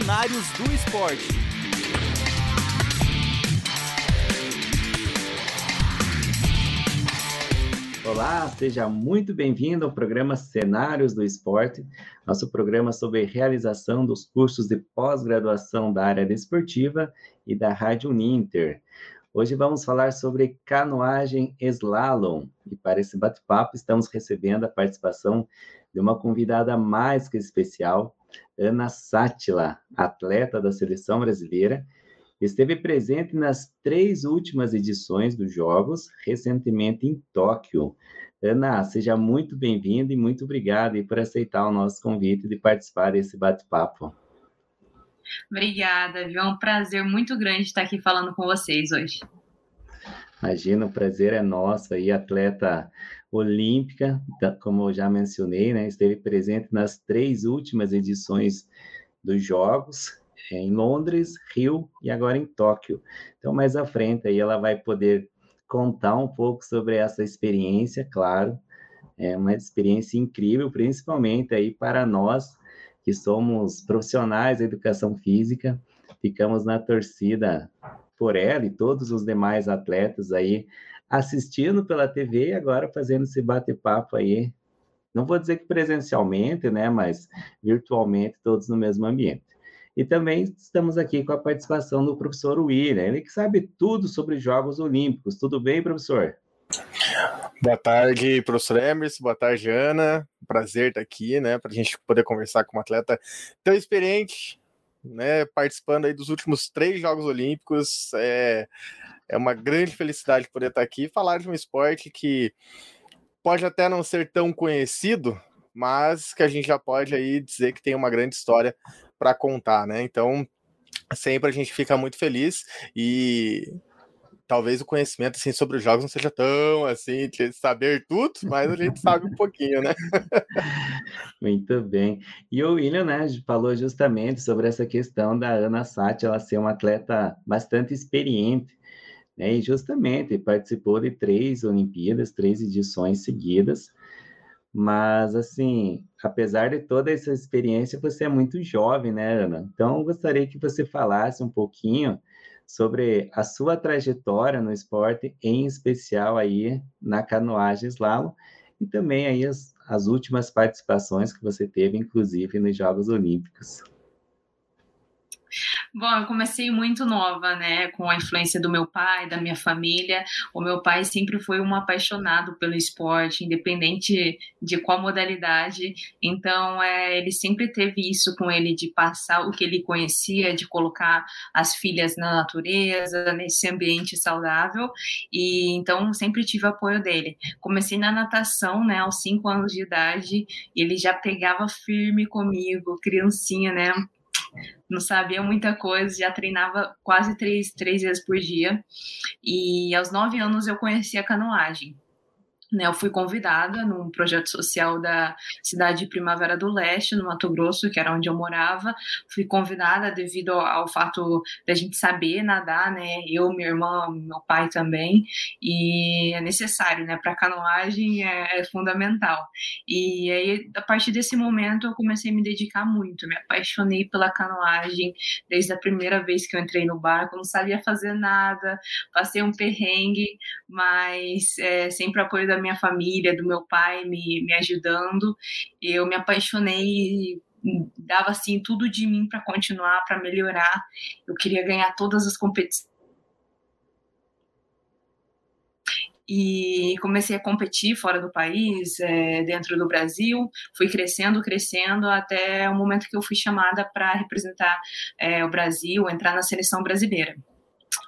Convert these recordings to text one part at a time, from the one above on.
Cenários do Esporte. Olá, seja muito bem-vindo ao programa Cenários do Esporte, nosso programa sobre realização dos cursos de pós-graduação da área desportiva e da Rádio Uninter. Hoje vamos falar sobre canoagem slalom e para esse bate-papo estamos recebendo a participação de uma convidada mais que especial, Ana Sátila, atleta da seleção brasileira, esteve presente nas três últimas edições dos Jogos, recentemente em Tóquio. Ana, seja muito bem-vinda e muito obrigada por aceitar o nosso convite de participar desse bate-papo. Obrigada, viu? É um prazer muito grande estar aqui falando com vocês hoje. Imagina, o prazer é nosso aí, atleta olímpica, como eu já mencionei, né? Esteve presente nas três últimas edições dos Jogos, é, em Londres, Rio e agora em Tóquio. Então, mais à frente aí ela vai poder contar um pouco sobre essa experiência, claro. É uma experiência incrível, principalmente aí para nós que somos profissionais da educação física, ficamos na torcida por ela e todos os demais atletas aí assistindo pela TV e agora fazendo esse bate-papo aí. Não vou dizer que presencialmente, né, mas virtualmente, todos no mesmo ambiente. E também estamos aqui com a participação do professor William, ele que sabe tudo sobre Jogos Olímpicos. Tudo bem, professor? Boa tarde, professor Emerson. Boa tarde, Ana. Prazer estar aqui, né, para a gente poder conversar com um atleta tão experiente, né, participando aí dos últimos três Jogos Olímpicos. É, é uma grande felicidade poder estar aqui e falar de um esporte que pode até não ser tão conhecido, mas que a gente já pode aí dizer que tem uma grande história para contar, né? Então, sempre a gente fica muito feliz e talvez o conhecimento assim sobre os jogos não seja tão assim de saber tudo, mas a gente sabe um pouquinho, né? Muito bem. E o William, né, falou justamente sobre essa questão da Ana Sati, ela ser uma atleta bastante experiente, né? E justamente participou de três Olimpíadas, três edições seguidas. Mas, assim, apesar de toda essa experiência, você é muito jovem, né, Ana? Então, gostaria que você falasse um pouquinho sobre a sua trajetória no esporte, em especial aí na canoagem slalom, e também aí as, as últimas participações que você teve, inclusive, nos Jogos Olímpicos. Bom, eu comecei muito nova, né, com a influência do meu pai, da minha família. O meu pai sempre foi um apaixonado pelo esporte, independente de qual modalidade. Então, é, ele sempre teve isso com ele de passar o que ele conhecia, de colocar as filhas na natureza, nesse ambiente saudável. E então sempre tive apoio dele. Comecei na natação, né, aos cinco anos de idade. Ele já pegava firme comigo, criancinha, né? Não sabia muita coisa, já treinava quase três, três vezes por dia. E aos nove anos eu conheci a canoagem. Né, eu fui convidada num projeto social da cidade de Primavera do Leste, no Mato Grosso, que era onde eu morava. Fui convidada devido ao, fato da gente saber nadar, né? Eu, minha irmã, meu pai também. E é necessário, né? Para canoagem é, é, fundamental. E aí, a partir desse momento, eu comecei a me dedicar muito. Me apaixonei pela canoagem desde a primeira vez que eu entrei no barco. Não sabia fazer nada, passei um perrengue, mas é, sempre apoio da minha família, do meu pai me, me ajudando. Eu me apaixonei dava assim tudo de mim para continuar, para melhorar. Eu queria ganhar todas as competições. E comecei a competir fora do país, é, dentro do Brasil. Fui crescendo, crescendo, até o momento que eu fui chamada para representar é, o Brasil, entrar na seleção brasileira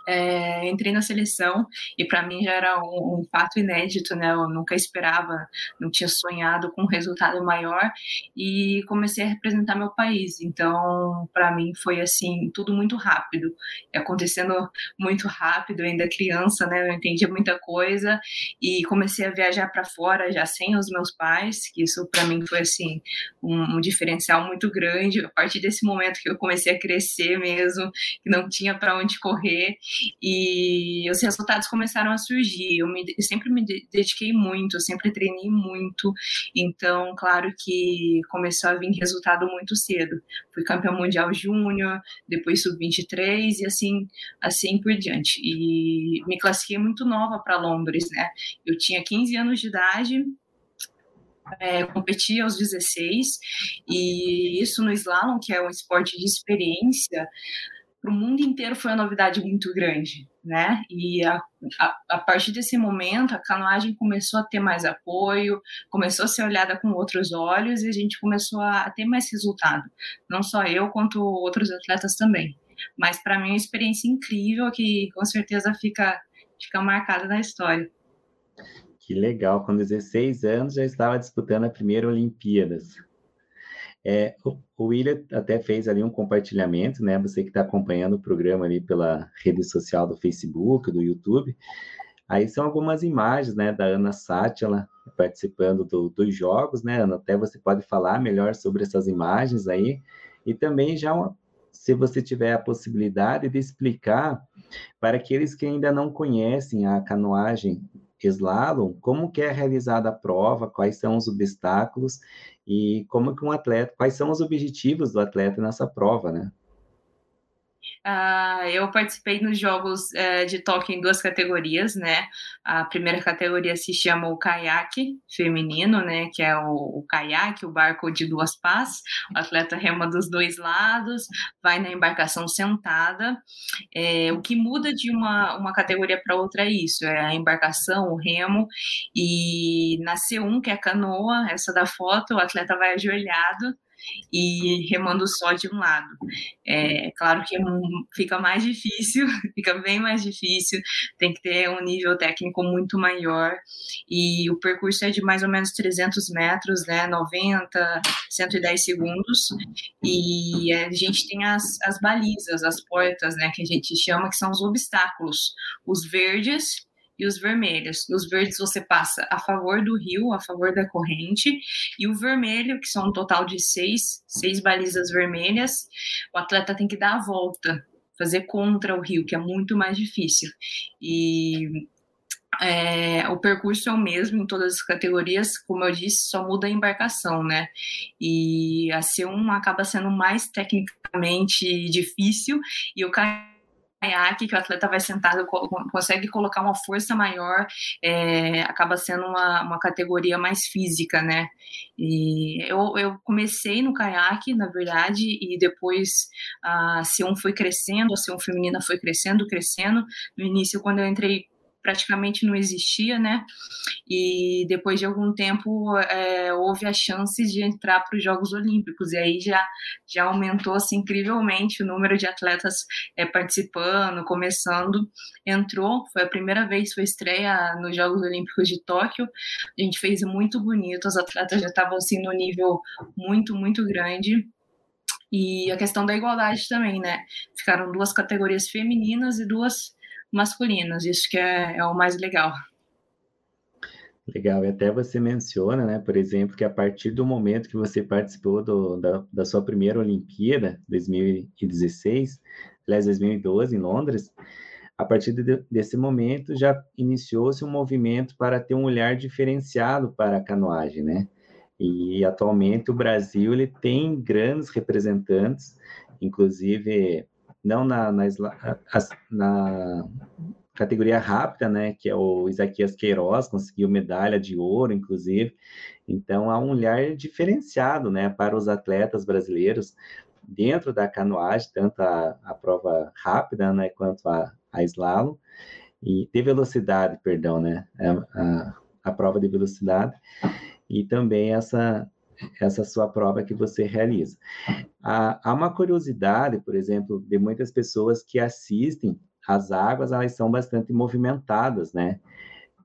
é, entrei na seleção e para mim já era um, um, fato inédito, né? Eu nunca esperava, não tinha sonhado com um resultado maior e comecei a representar meu país. Então, para mim foi assim tudo muito rápido, acontecendo muito rápido. ainda criança, né? Eu entendia muita coisa e comecei a viajar para fora já sem os meus pais, que isso para mim foi assim um, um diferencial muito grande. A partir desse momento que eu comecei a crescer mesmo, que não tinha para onde correr e os resultados começaram a surgir. Eu, me, eu sempre me dediquei muito, eu sempre treinei muito, então, claro que começou a vir resultado muito cedo. Fui campeão mundial júnior, depois sub-23 e assim, assim por diante. E me classifiquei muito nova para Londres, né? Eu tinha 15 anos de idade é, competi aos 16, e isso no slalom, que é um esporte de experiência, para o mundo inteiro foi uma novidade muito grande, né? E a, a, a, partir desse momento, a canoagem começou a ter mais apoio, começou a ser olhada com outros olhos e a gente começou a, a ter mais resultado. Não só eu, quanto outros atletas também. Mas para mim é uma experiência incrível que com certeza fica, fica marcada na história. Que legal, com 16 anos já estava disputando a primeira Olimpíadas. É, o William até fez ali um compartilhamento, né? Você que está acompanhando o programa ali pela rede social do Facebook, do YouTube. Aí são algumas imagens, né, da Ana Sátila participando do, dos jogos, né, Ana? Até você pode falar melhor sobre essas imagens aí. E também já, uma, se você tiver a possibilidade de explicar para aqueles que ainda não conhecem a canoagem slalom, como que é realizada a prova, quais são os obstáculos e como que um atleta, quais são os objetivos do atleta nessa prova, né? Uh, eu participei nos Jogos uh, de Tóquio em duas categorias, né? A primeira categoria se chama o caiaque feminino, né? Que é o, o caiaque, o barco de duas pás. O atleta rema dos dois lados, vai na embarcação sentada. É, o que muda de uma, uma categoria para outra é isso: é a embarcação, o remo. E na C1, que é a canoa, essa da foto, o atleta vai ajoelhado e remando só de um lado. É claro que fica mais difícil, fica bem mais difícil, tem que ter um nível técnico muito maior e o percurso é de mais ou menos 300 metros, né, 90, 110 segundos e a gente tem as, as balizas, as portas, né, que a gente chama que são os obstáculos, os verdes e os vermelhos. Os verdes você passa a favor do rio, a favor da corrente, e o vermelho, que são um total de seis, seis balizas vermelhas, o atleta tem que dar a volta, fazer contra o rio, que é muito mais difícil. E é, o percurso é o mesmo em todas as categorias, como eu disse, só muda a embarcação, né? E a C1 acaba sendo mais tecnicamente difícil e o caiaque, que o atleta vai sentado, consegue colocar uma força maior, é, acaba sendo uma, uma categoria mais física, né? E eu, eu comecei no caiaque, na verdade, e depois a C1 foi crescendo, a C1 feminina foi crescendo, crescendo. No início, quando eu entrei praticamente não existia, né? E depois de algum tempo é, houve a chance de entrar para os Jogos Olímpicos e aí já já aumentou assim, incrivelmente o número de atletas é, participando, começando. Entrou, foi a primeira vez, foi estreia nos Jogos Olímpicos de Tóquio. A gente fez muito bonito, os atletas já estavam assim no nível muito muito grande. E a questão da igualdade também, né? Ficaram duas categorias femininas e duas masculinos. Isso que é, é o mais legal. Legal, e até você menciona, né, por exemplo, que a partir do momento que você participou do, da, da sua primeira Olimpíada, 2016, aliás, 2012, em Londres, a partir de, desse momento já iniciou-se um movimento para ter um olhar diferenciado para a canoagem, né? E atualmente o Brasil ele tem grandes representantes, inclusive não na, na, na, categoria rápida, né, que é o Isaquias Queiroz, conseguiu medalha de ouro, inclusive. Então, há um olhar diferenciado, né, para os atletas brasileiros dentro da canoagem, tanto a, a prova rápida, né, quanto a, a slalom, e de velocidade, perdão, né, a, a, a prova de velocidade, e também essa essa sua prova que você realiza. Há, uma curiosidade, por exemplo, de muitas pessoas que assistem as águas, elas são bastante movimentadas, né?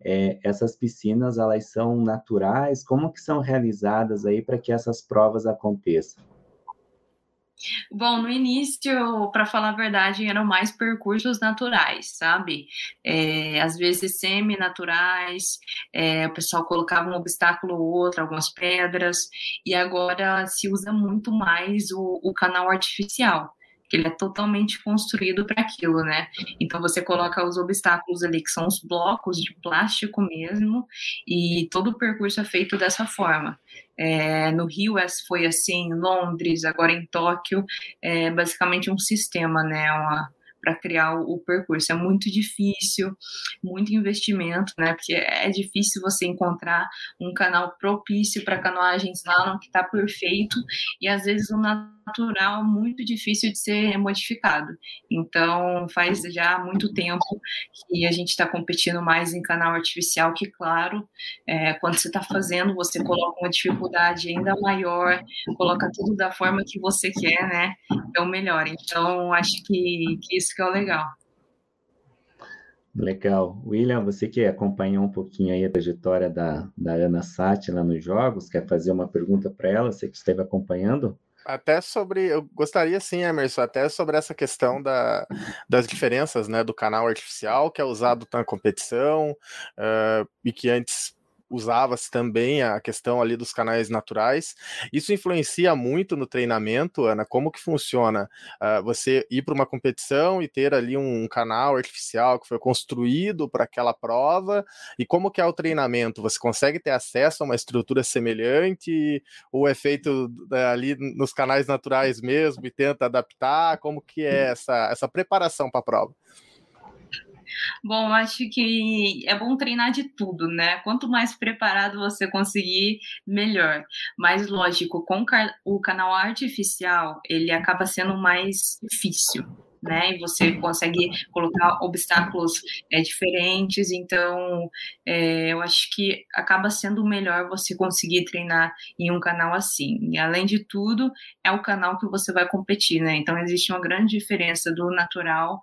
É, essas piscinas, elas são naturais? Como que são realizadas aí para que essas provas aconteçam? Bom, no início, para falar a verdade, eram mais percursos naturais, sabe? É, às vezes semi-naturais, é, o pessoal colocava um obstáculo ou outro, algumas pedras, e agora se usa muito mais o, o canal artificial que ele é totalmente construído para aquilo, né? Então você coloca os obstáculos ali, que são os blocos de plástico mesmo, e todo o percurso é feito dessa forma. É, no Rio foi assim, Londres, agora em Tóquio, é basicamente um sistema, né? Uma, para criar o, percurso. É muito difícil, muito investimento, né? Porque é difícil você encontrar um canal propício para canoagem slalom que está perfeito e às vezes o muito difícil de ser modificado. Então faz já muito tempo que a gente está competindo mais em canal artificial, que claro, é, quando você está fazendo, você coloca uma dificuldade ainda maior, coloca tudo da forma que você quer, né? É o melhor. Então acho que, que isso que é o legal. Legal. William, você que acompanhou um pouquinho aí a trajetória da, da Ana Sati lá nos Jogos, quer fazer uma pergunta para ela, você que esteve acompanhando? Até sobre, eu gostaria sim, Emerson, até sobre essa questão da, das diferenças né, do canal artificial que é usado na competição uh, e que antes usava-se também a questão ali dos canais naturais. Isso influencia muito no treinamento, Ana. Como que funciona? Uh, você ir para uma competição e ter ali um canal artificial que foi construído para aquela prova e como que é o treinamento? Você consegue ter acesso a uma estrutura semelhante ou é feito né, ali nos canais naturais mesmo e tenta adaptar? Como que é essa, essa preparação para a prova? Bom, acho que é bom treinar de tudo, né? Quanto mais preparado você conseguir, melhor. Mas, lógico, com o canal artificial, ele acaba sendo mais difícil, né? E você consegue colocar obstáculos é, diferentes, então é, eu acho que acaba sendo melhor você conseguir treinar em um canal assim. E além de tudo, é o canal que você vai competir, né? Então existe uma grande diferença do natural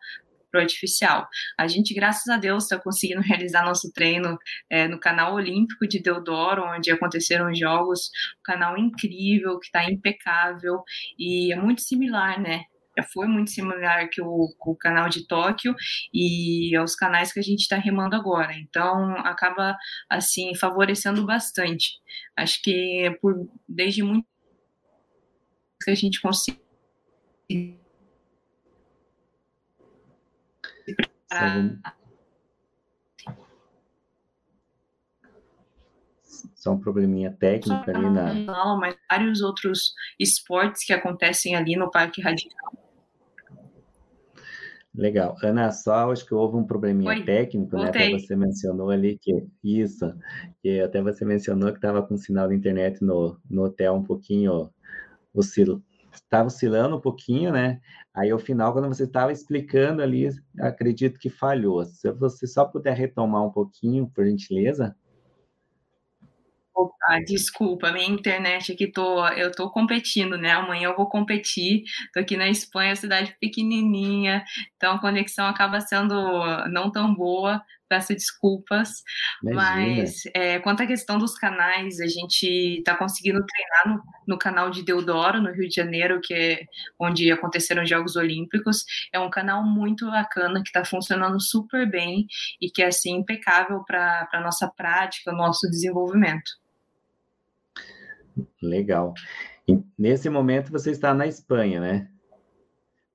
para o artificial. A gente, graças a Deus, está conseguindo realizar nosso treino é, no canal olímpico de Deodoro, onde aconteceram os jogos, um canal incrível, que está impecável e é muito similar, né? Já foi muito similar que o, o canal de Tóquio e aos canais que a gente está remando agora. Então, acaba, assim, favorecendo bastante. Acho que por, desde muito que a gente consegue só um probleminha técnico ali na. Não, mas vários outros esportes que acontecem ali no Parque Radical. Legal. Ana, só acho que houve um probleminha Oi, técnico, né? Até você mencionou ali que isso, que até você mencionou que estava com sinal de internet no, no hotel um pouquinho oscil, estava oscilando um pouquinho, né? Aí, ao final, quando você estava explicando ali, acredito que falhou. Se você só puder retomar um pouquinho, por gentileza. Opa, desculpa, minha internet aqui tô, eu tô competindo, né? Amanhã eu vou competir. Tô aqui na Espanha, cidade pequenininha, então a conexão acaba sendo não tão boa. Peço desculpas, Imagina. mas é, quanto à questão dos canais, a gente está conseguindo treinar no, no, canal de Deodoro, no Rio de Janeiro, que é onde aconteceram os Jogos Olímpicos. É um canal muito bacana que está funcionando super bem e que é assim impecável para a nossa prática, o nosso desenvolvimento. Legal. E nesse momento você está na Espanha, né?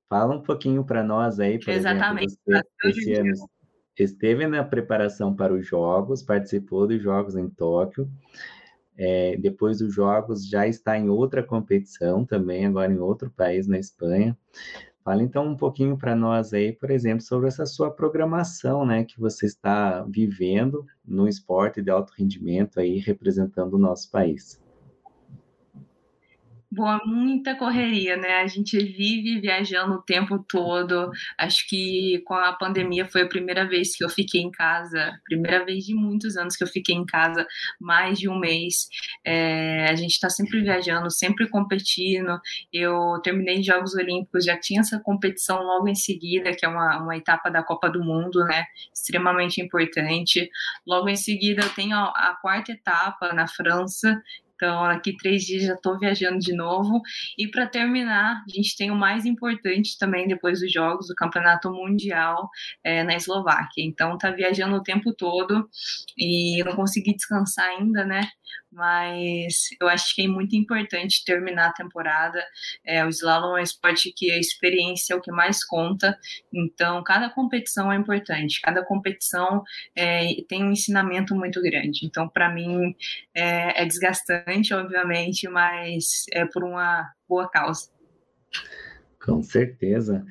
Fala um pouquinho para nós aí, por Exatamente. exemplo, você esse ano esteve na preparação para os Jogos, participou dos Jogos em Tóquio, é, depois dos Jogos já está em outra competição também, agora em outro país, na Espanha. Fala então um pouquinho para nós aí, por exemplo, sobre essa sua programação, né, que você está vivendo no esporte de alto rendimento aí, representando o nosso país. Boa, muita correria, né? A gente vive viajando o tempo todo. Acho que com a pandemia foi a primeira vez que eu fiquei em casa, primeira vez de muitos anos que eu fiquei em casa, mais de um mês. É, a gente está sempre viajando, sempre competindo. Eu terminei Jogos Olímpicos, já tinha essa competição logo em seguida, que é uma, uma etapa da Copa do Mundo, né? Extremamente importante. Logo em seguida, eu tenho a, a quarta etapa na França, então, aqui três dias já estou viajando de novo. E para terminar, a gente tem o mais importante também depois dos Jogos, o Campeonato Mundial é, na Eslováquia. Então, tá viajando o tempo todo e não consegui descansar ainda, né? Mas eu acho que é muito importante terminar a temporada. É, o slalom é um esporte que a experiência é o que mais conta, então cada competição é importante, cada competição é, tem um ensinamento muito grande. Então, para mim, é, é desgastante, obviamente, mas é por uma boa causa. Com certeza,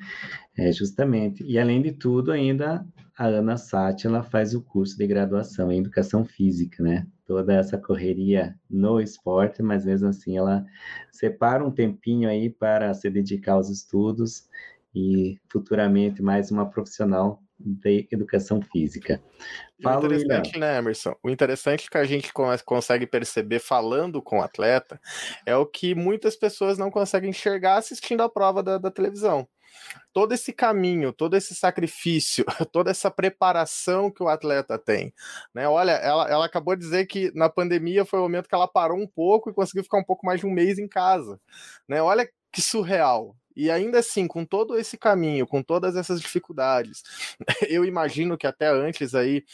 é justamente. E além de tudo, ainda a Ana Sati ela faz o curso de graduação em educação física, né? Toda essa correria no esporte, mas mesmo assim ela separa um tempinho aí para se dedicar aos estudos e futuramente mais uma profissional de educação física. Fala, o interessante, né, Emerson? O interessante que a gente consegue perceber falando com o atleta é o que muitas pessoas não conseguem enxergar assistindo a prova da, da televisão todo esse caminho, todo esse sacrifício, toda essa preparação que o atleta tem. Né? Olha, ela, ela acabou de dizer que na pandemia foi o momento que ela parou um pouco e conseguiu ficar um pouco mais de um mês em casa. Né? Olha que surreal. E ainda assim, com todo esse caminho, com todas essas dificuldades, eu imagino que até antes aí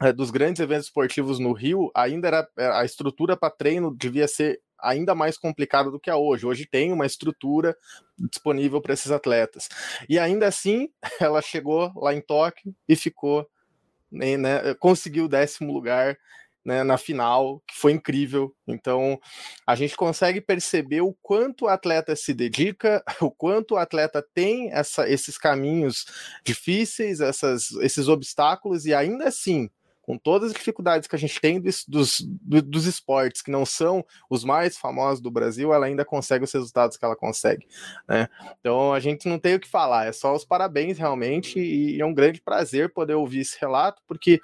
eh, dos grandes eventos esportivos no Rio, ainda era eh, a estrutura para treino devia ser ainda mais complicada do que a hoje. Hoje tem uma estrutura disponível para esses atletas. E ainda assim, ela chegou lá em Tóquio e ficou, né, né conseguiu o décimo lugar né, na final, que foi incrível. Então, a gente consegue perceber o quanto o atleta se dedica, o quanto o atleta tem essa, esses caminhos difíceis, essas, esses obstáculos, e ainda assim, com todas as dificuldades que a gente tem dos, dos, dos, esportes que não são os mais famosos do Brasil, ela ainda consegue os resultados que ela consegue. Né? Então a gente não tem o que falar, é só os parabéns realmente, e é um grande prazer poder ouvir esse relato, porque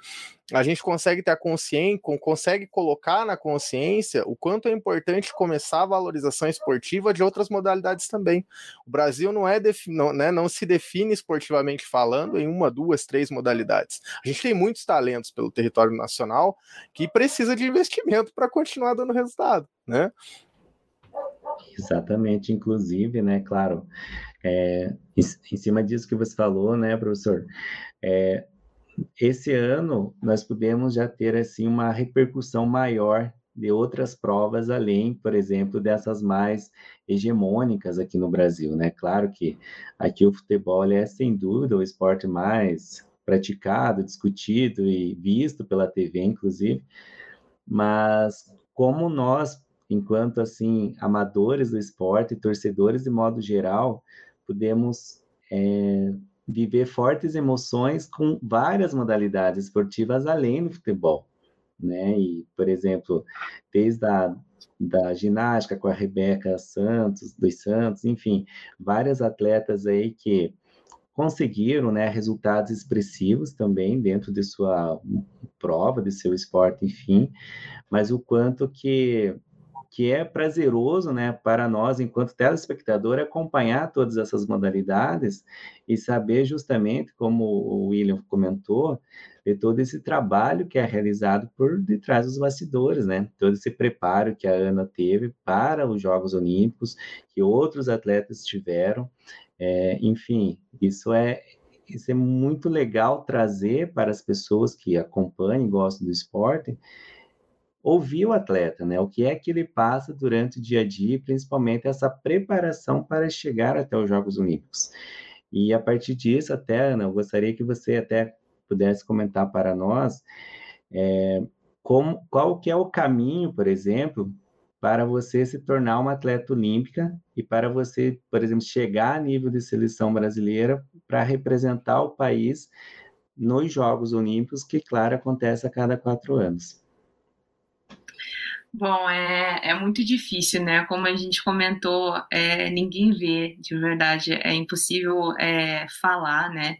a gente consegue ter a consciência, consegue colocar na consciência o quanto é importante começar a valorização esportiva de outras modalidades também. O Brasil não é não, né, não se define esportivamente falando em uma, duas, três modalidades. A gente tem muitos talentos pelo território nacional que precisa de investimento para continuar dando resultado, né? Exatamente, inclusive, né, claro, é, em, cima disso que você falou, né, professor, é, esse ano nós pudemos já ter assim uma repercussão maior de outras provas além, por exemplo, dessas mais hegemônicas aqui no Brasil, né? Claro que aqui o futebol é sem dúvida o esporte mais praticado, discutido e visto pela TV, inclusive, mas como nós, enquanto assim amadores do esporte, torcedores de modo geral, podemos é, viver fortes emoções com várias modalidades esportivas além do futebol, né? E, por exemplo, desde a da ginástica com a Rebeca Santos, dos Santos, enfim, várias atletas aí que conseguiram, né, resultados expressivos também dentro de sua prova, de seu esporte, enfim, mas o quanto que que é prazeroso, né, para nós, enquanto telespectador, acompanhar todas essas modalidades e saber justamente, como o William comentou, de todo esse trabalho que é realizado por detrás dos bastidores, né? Todo esse preparo que a Ana teve para os Jogos Olímpicos, que outros atletas tiveram, é, enfim, isso é isso é muito legal trazer para as pessoas que acompanham e gostam do esporte, ouvir o atleta, né? O que é que ele passa durante o dia a dia, principalmente essa preparação para chegar até os Jogos Olímpicos. E a partir disso, até, Ana, eu gostaria que você até pudesse comentar para nós é, como, qual que é o caminho, por exemplo, para você se tornar uma atleta olímpica e para você, por exemplo, chegar a nível de seleção brasileira para representar o país nos Jogos Olímpicos, que, claro, acontece a cada quatro anos. Bom, é, é muito difícil, né? Como a gente comentou, é, ninguém vê, de verdade, é impossível é, falar, né?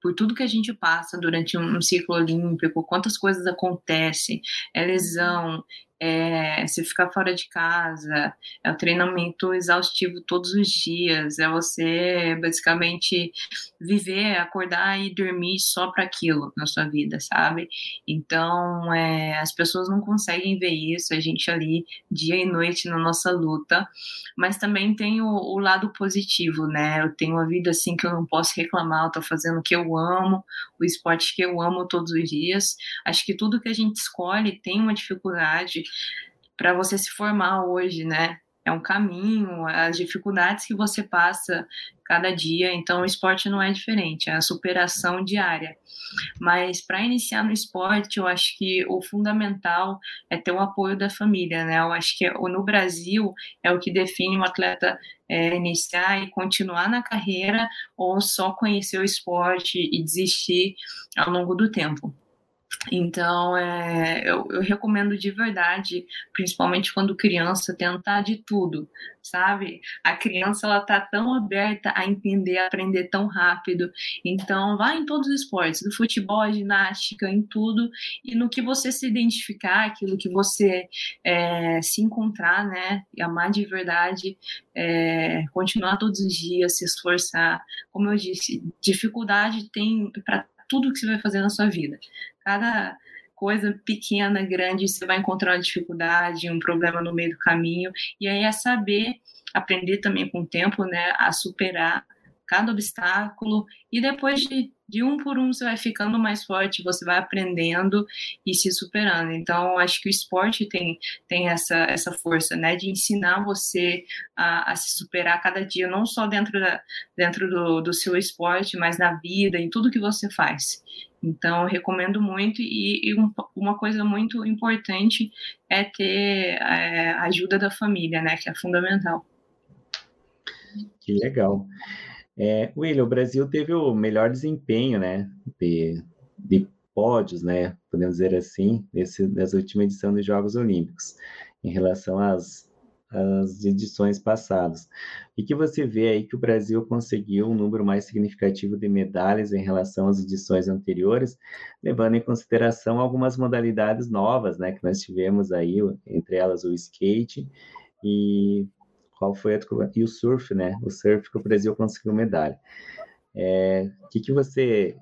Por tudo que a gente passa durante um, um ciclo olímpico, quantas coisas acontecem, é lesão, é você ficar fora de casa, é o treinamento exaustivo todos os dias, é você basicamente viver, acordar e dormir só para aquilo na sua vida, sabe? Então, é, as pessoas não conseguem ver isso, a gente ali dia e noite na nossa luta, mas também tem o, o lado positivo, né? Eu tenho uma vida assim que eu não posso reclamar, eu tô fazendo o que eu amo, o esporte que eu amo todos os dias. Acho que tudo que a gente escolhe tem uma dificuldade, para você se formar hoje, né? É um caminho, as dificuldades que você passa cada dia, então o esporte não é diferente, é a superação diária. Mas para iniciar no esporte, eu acho que o fundamental é ter o apoio da família, né? Eu acho que no Brasil é o que define um atleta é, iniciar e continuar na carreira ou só conhecer o esporte e desistir ao longo do tempo. Então, é, eu, eu, recomendo de verdade, principalmente quando criança, tentar de tudo, sabe? A criança ela tá tão aberta a entender, a aprender tão rápido. Então, vá em todos os esportes, do futebol, ginástica, em tudo, e no que você se identificar, aquilo que você é, se encontrar, né? E amar de verdade, é, continuar todos os dias, se esforçar. Como eu disse, dificuldade tem para tudo que você vai fazer na sua vida. Cada coisa pequena, grande, você vai encontrar uma dificuldade, um problema no meio do caminho, e aí é saber aprender também com o tempo, né, a superar cada obstáculo e depois de, de um por um você vai ficando mais forte, você vai aprendendo e se superando. Então, acho que o esporte tem, tem essa, essa força, né, de ensinar você a, a se superar cada dia, não só dentro, da, dentro do, do seu esporte, mas na vida, em tudo que você faz. Então, recomendo muito. E, e um, uma coisa muito importante é ter é, a ajuda da família, né? Que é fundamental. Que legal. É, William, o Brasil teve o melhor desempenho, né, de, de pódios, né, podemos dizer assim, nesse, nessa última edição dos Jogos Olímpicos, em relação às, às edições passadas. E que você vê aí que o Brasil conseguiu um número mais significativo de medalhas em relação às edições anteriores, levando em consideração algumas modalidades novas, né, que nós tivemos aí, entre elas o skate e qual foi a e o surf, né? O surf que o Brasil conseguiu medalha. É, o que, que você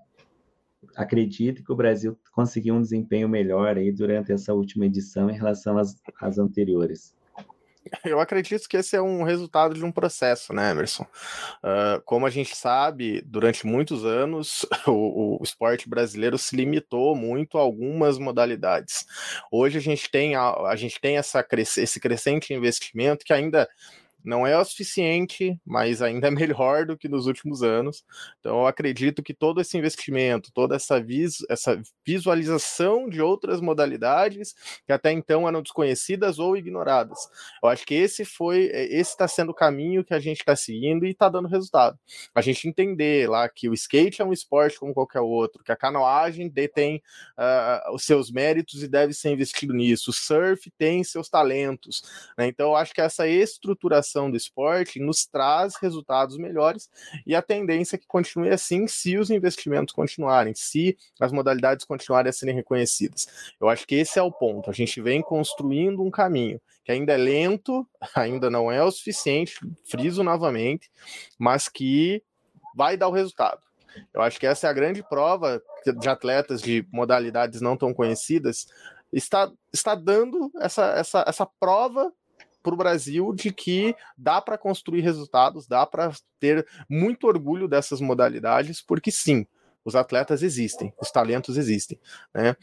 acredita que o Brasil conseguiu um desempenho melhor aí durante essa última edição em relação às, às anteriores? Eu acredito que esse é um resultado de um processo, né, Emerson? Uh, como a gente sabe, durante muitos anos, o, o, esporte brasileiro se limitou muito a algumas modalidades. Hoje a gente tem, a, a gente tem essa, esse crescente investimento que ainda não é o suficiente, mas ainda é melhor do que nos últimos anos. Então, eu acredito que todo esse investimento, toda essa, vis essa visualização de outras modalidades que até então eram desconhecidas ou ignoradas. Eu acho que esse foi, é, esse está sendo o caminho que a gente está seguindo e está dando resultado. A gente entender lá que o skate é um esporte como qualquer outro, que a canoagem detém uh, os seus méritos e deve ser investido nisso. O surf tem seus talentos. Né? Então, eu acho que essa estruturação do esporte nos traz resultados melhores e a tendência é que continue assim se os investimentos continuarem, se as modalidades continuarem a serem reconhecidas. Eu acho que esse é o ponto. A gente vem construindo um caminho que ainda é lento, ainda não é o suficiente, friso novamente, mas que vai dar o resultado. Eu acho que essa é a grande prova de atletas de modalidades não tão conhecidas está, está dando essa, essa, essa prova para o Brasil de que dá para construir resultados, dá para ter muito orgulho dessas modalidades, porque sim, os atletas existem, os talentos existem, né?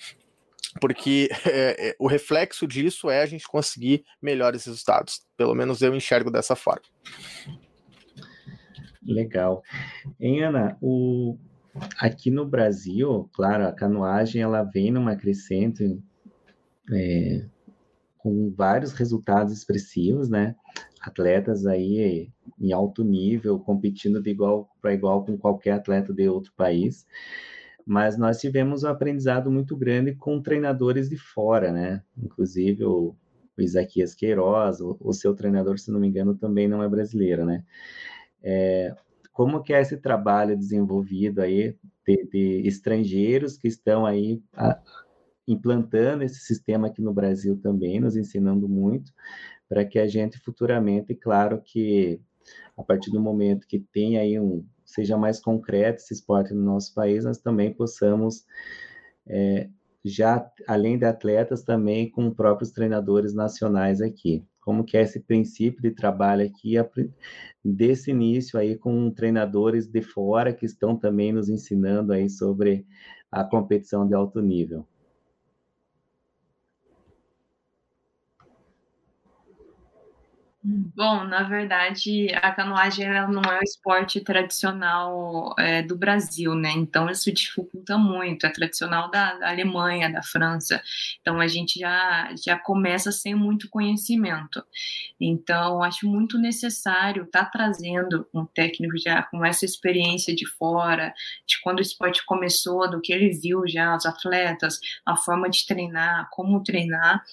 Porque é, é, o reflexo disso é a gente conseguir melhores resultados. Pelo menos eu enxergo dessa forma. Legal. Em Ana, o... aqui no Brasil, claro, a canoagem ela vem numa crescente é, com vários resultados expressivos, né? Atletas aí em alto nível, competindo de igual para igual com qualquer atleta de outro país. Mas nós tivemos um aprendizado muito grande com treinadores de fora, né? Inclusive o, o Isaquias Queiroz, o, o, seu treinador, se não me engano, também não é brasileiro, né? É, como que é esse trabalho desenvolvido aí de, de estrangeiros que estão aí a, implantando esse sistema aqui no Brasil também, nos ensinando muito, para que a gente futuramente, claro que a partir do momento que tem aí um, seja mais concreto esse esporte no nosso país, nós também possamos, é, já além de atletas, também com próprios treinadores nacionais aqui. Como que é esse princípio de trabalho aqui, desse início aí com treinadores de fora que estão também nos ensinando aí sobre a competição de alto nível. Bom, na verdade, a canoagem ela não é o esporte tradicional é, do Brasil, né? Então isso dificulta muito. É tradicional da, da, Alemanha, da França. Então a gente já, já começa sem muito conhecimento. Então acho muito necessário estar tá trazendo um técnico já com essa experiência de fora, de quando o esporte começou, do que ele viu já, os atletas, a forma de treinar, como treinar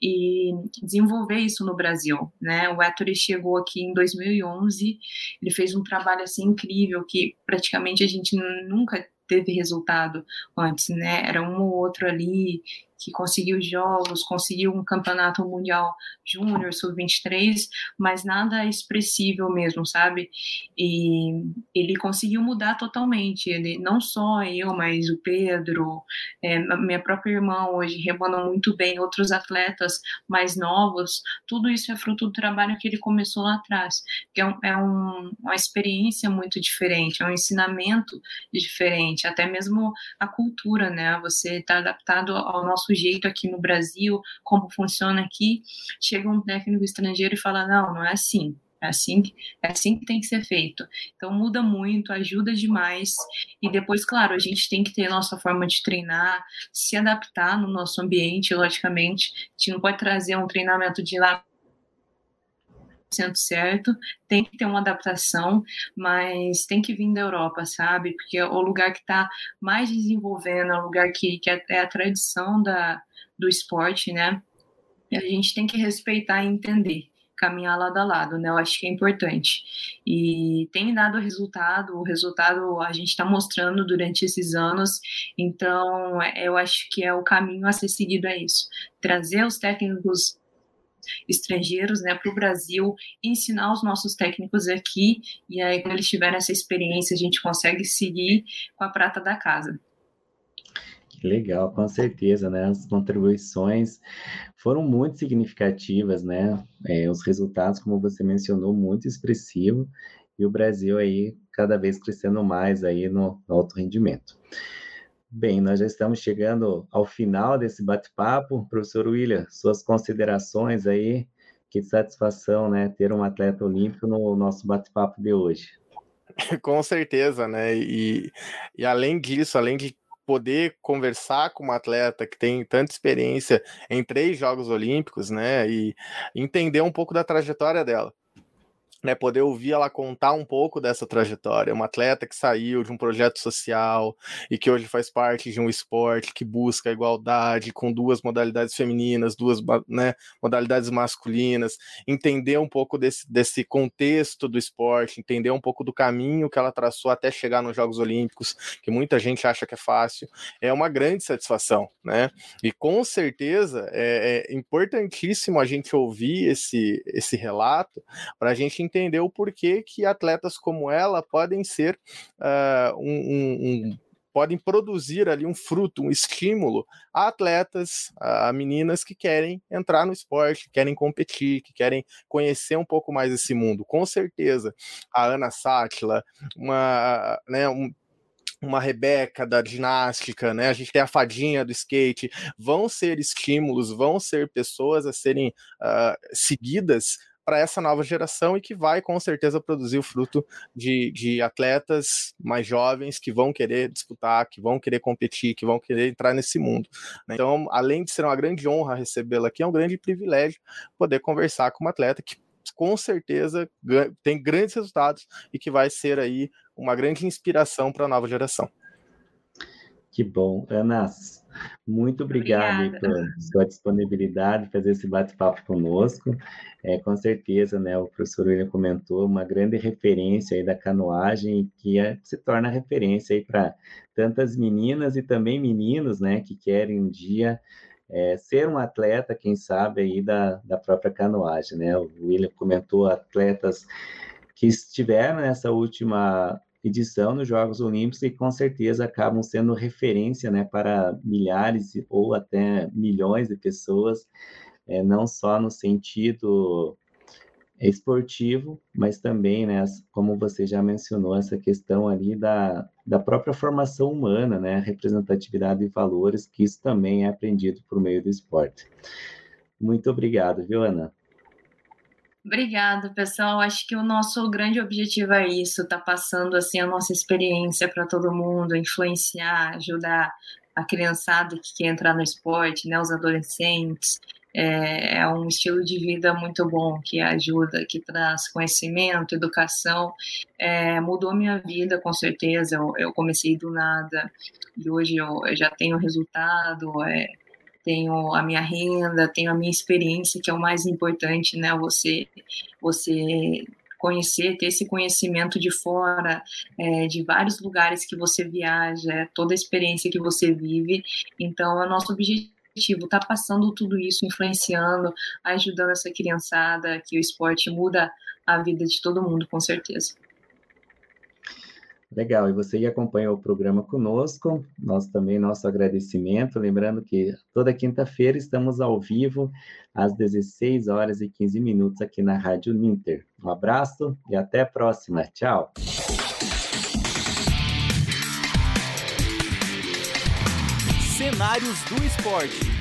e desenvolver isso no Brasil, né? O Ettore chegou aqui em 2011, ele fez um trabalho assim incrível que praticamente a gente nunca teve resultado antes, né? Era um ou outro ali que conseguiu jogos, conseguiu um campeonato mundial júnior, sub-23, mas nada expressível mesmo, sabe? E ele conseguiu mudar totalmente. Ele, não só eu, mas o Pedro, é, minha própria irmã hoje remando muito bem, outros atletas mais novos, tudo isso é fruto do trabalho que ele começou lá atrás. Que é, um, é um, uma experiência muito diferente, é um ensinamento diferente, até mesmo a cultura, né? Você está adaptado ao nosso jeito aqui no Brasil, como funciona aqui, chega um técnico estrangeiro e fala: não, não é assim. É assim, é assim que tem que ser feito. Então muda muito, ajuda demais. E depois, claro, a gente tem que ter nossa forma de treinar, se adaptar no nosso ambiente, logicamente. A gente não pode trazer um treinamento de lá certo, tem que ter uma adaptação, mas tem que vir da Europa, sabe? Porque é o lugar que está mais desenvolvendo, é o lugar que, que é, é a tradição da, do esporte, né? E a gente tem que respeitar e entender, caminhar lado a lado, né? Eu acho que é importante. E tem dado resultado, o resultado a gente está mostrando durante esses anos, então eu acho que é o caminho a ser seguido é isso. Trazer os técnicos estrangeiros né, para o Brasil, ensinar os nossos técnicos aqui, e aí, quando eles tiverem essa experiência, a gente consegue seguir com a prata da casa. Que legal, com certeza, né? As contribuições foram muito significativas, né? É, os resultados, como você mencionou, muito expressivo, e o Brasil aí cada vez crescendo mais aí no, no alto rendimento. Bem, nós já estamos chegando ao final desse bate-papo. Professor William, suas considerações aí, que satisfação, né, ter um atleta olímpico no nosso bate-papo de hoje. Com certeza, né, e, e além disso, além de poder conversar com uma atleta que tem tanta experiência em três Jogos Olímpicos, né, e entender um pouco da trajetória dela né, poder ouvir ela contar um pouco dessa trajetória. Uma atleta que saiu de um projeto social e que hoje faz parte de um esporte que busca a igualdade com duas modalidades femininas, duas né, modalidades masculinas, entender um pouco desse, desse contexto do esporte, entender um pouco do caminho que ela traçou até chegar nos Jogos Olímpicos, que muita gente acha que é fácil, é uma grande satisfação, né? E com certeza é, é importantíssimo a gente ouvir esse, esse relato para a gente entender entender o porquê que atletas como ela podem ser uh, um, um, um podem produzir ali um fruto, um estímulo a atletas, a meninas que querem entrar no esporte, que querem competir, que querem conhecer um pouco mais esse mundo. Com certeza, a Ana Sátila, uma, né, um, uma Rebeca da ginástica, né? A gente tem a fadinha do skate, vão ser estímulos, vão ser pessoas a serem uh, seguidas para essa nova geração e que vai com certeza produzir o fruto de, de atletas mais jovens que vão querer disputar, que vão querer competir, que vão querer entrar nesse mundo. Né? Então, além de ser uma grande honra recebê-la aqui, é um grande privilégio poder conversar com uma atleta que com certeza tem grandes resultados e que vai ser aí uma grande inspiração para a nova geração. Que bom. Ana, muito obrigado por sua disponibilidade, fazer esse bate-papo conosco. É, com certeza, né, o professor William comentou, uma grande referência aí da canoagem, que é, se torna referência aí para tantas meninas e também meninos, né, que querem um dia é, ser um atleta, quem sabe, aí da, da própria canoagem, né? O William comentou atletas que estiveram nessa última edição nos Jogos Olímpicos e com certeza acabam sendo referência né, para milhares ou até milhões de pessoas, é, não só no sentido esportivo, mas também, né, como você já mencionou, essa questão ali da, da própria formação humana, né, representatividade e valores, que isso também é aprendido por meio do esporte. Muito obrigado, viu, Ana? Obrigada, pessoal. Acho que o nosso grande objetivo é isso, tá passando assim a nossa experiência para todo mundo, influenciar, ajudar a criançada que quer entrar no esporte, né, os adolescentes. É, é um estilo de vida muito bom, que ajuda, que traz conhecimento, educação. É, mudou minha vida, com certeza. Eu, eu, comecei do nada e hoje eu, eu já tenho resultado. É, tenho a minha renda, tenho a minha experiência, que é o mais importante, né? Você, você conhecer, ter esse conhecimento de fora, é, de vários lugares que você viaja, toda a experiência que você vive. Então, é o nosso objetivo tá passando tudo isso, influenciando, ajudando essa criançada, que o esporte muda a vida de todo mundo, com certeza. Legal, e você que acompanha o programa conosco, nós também nosso agradecimento, lembrando que toda quinta-feira estamos ao vivo às 16 horas e 15 minutos aqui na Rádio Ninter. Um abraço e até a próxima. Tchau. Cenários do esporte.